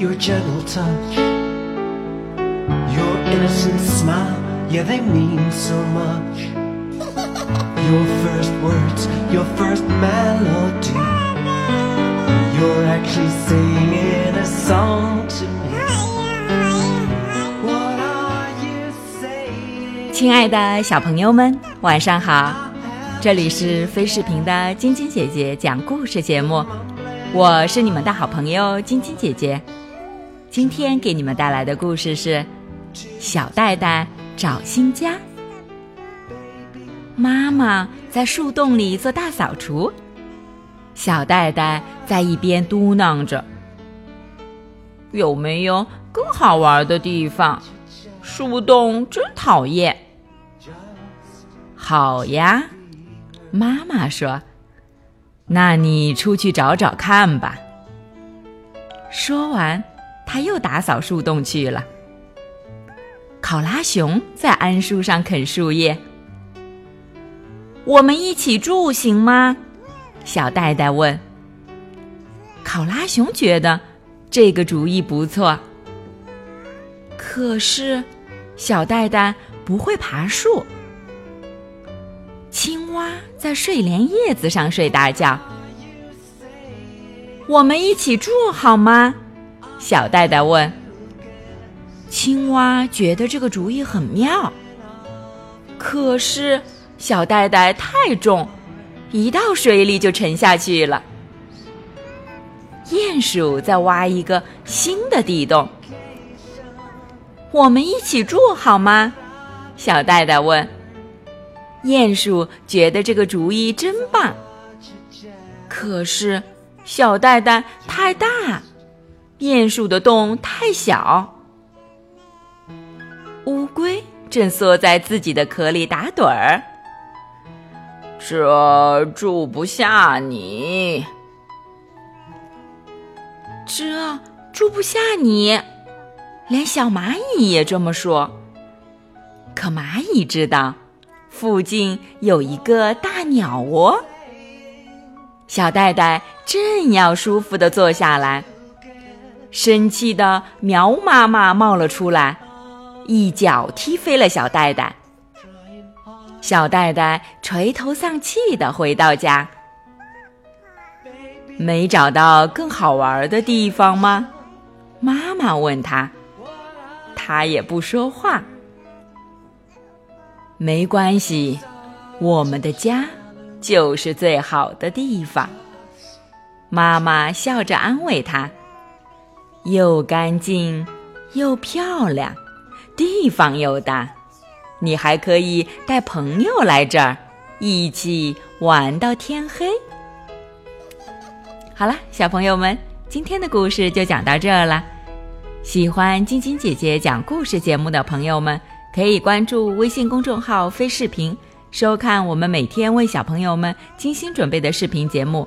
touch. Your innocent smile, yeah, they mean so much. Your first words, your first melody. You're actually singing a song to me. What are you saying? 亲爱的小朋友们，晚上好！这里是飞视频的晶晶姐姐讲故事节目，我是你们的好朋友晶晶姐姐。今天给你们带来的故事是《小戴戴找新家》。妈妈在树洞里做大扫除，小戴戴在一边嘟囔着：“有没有更好玩的地方？树洞真讨厌。”好呀，妈妈说：“那你出去找找看吧。”说完，他又打扫树洞去了。考拉熊在桉树上啃树叶。我们一起住行吗？小戴戴问。考拉熊觉得这个主意不错，可是小戴戴不会爬树。青蛙在睡莲叶子上睡大觉。我们一起住好吗？小戴戴问。青蛙觉得这个主意很妙，可是小袋袋太重，一到水里就沉下去了。鼹鼠在挖一个新的地洞。我们一起住好吗？小戴戴问。鼹鼠觉得这个主意真棒，可是小袋袋太大，鼹鼠的洞太小。乌龟正缩在自己的壳里打盹儿，这住不下你，这住不下你，连小蚂蚁也这么说。可蚂蚁知道。附近有一个大鸟窝，小袋袋正要舒服的坐下来，生气的苗妈妈冒了出来，一脚踢飞了小袋袋。小袋袋垂头丧气的回到家，没找到更好玩的地方吗？妈妈问他，他也不说话。没关系，我们的家就是最好的地方。妈妈笑着安慰他：“又干净又漂亮，地方又大，你还可以带朋友来这儿，一起玩到天黑。”好了，小朋友们，今天的故事就讲到这儿了。喜欢晶晶姐姐讲故事节目的朋友们。可以关注微信公众号“飞视频”，收看我们每天为小朋友们精心准备的视频节目。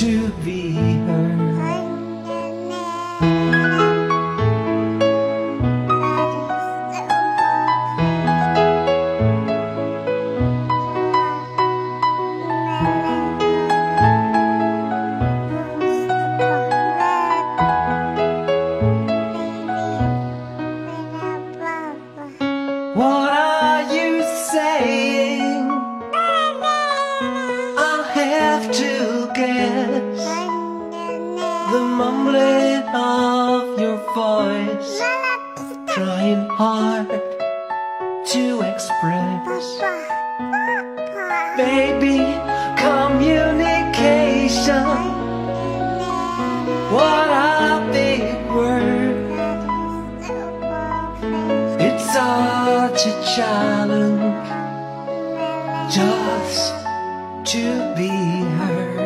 to be heard. What are voice, trying hard to express. Baby, communication. What a big word. It's such a challenge just to be heard.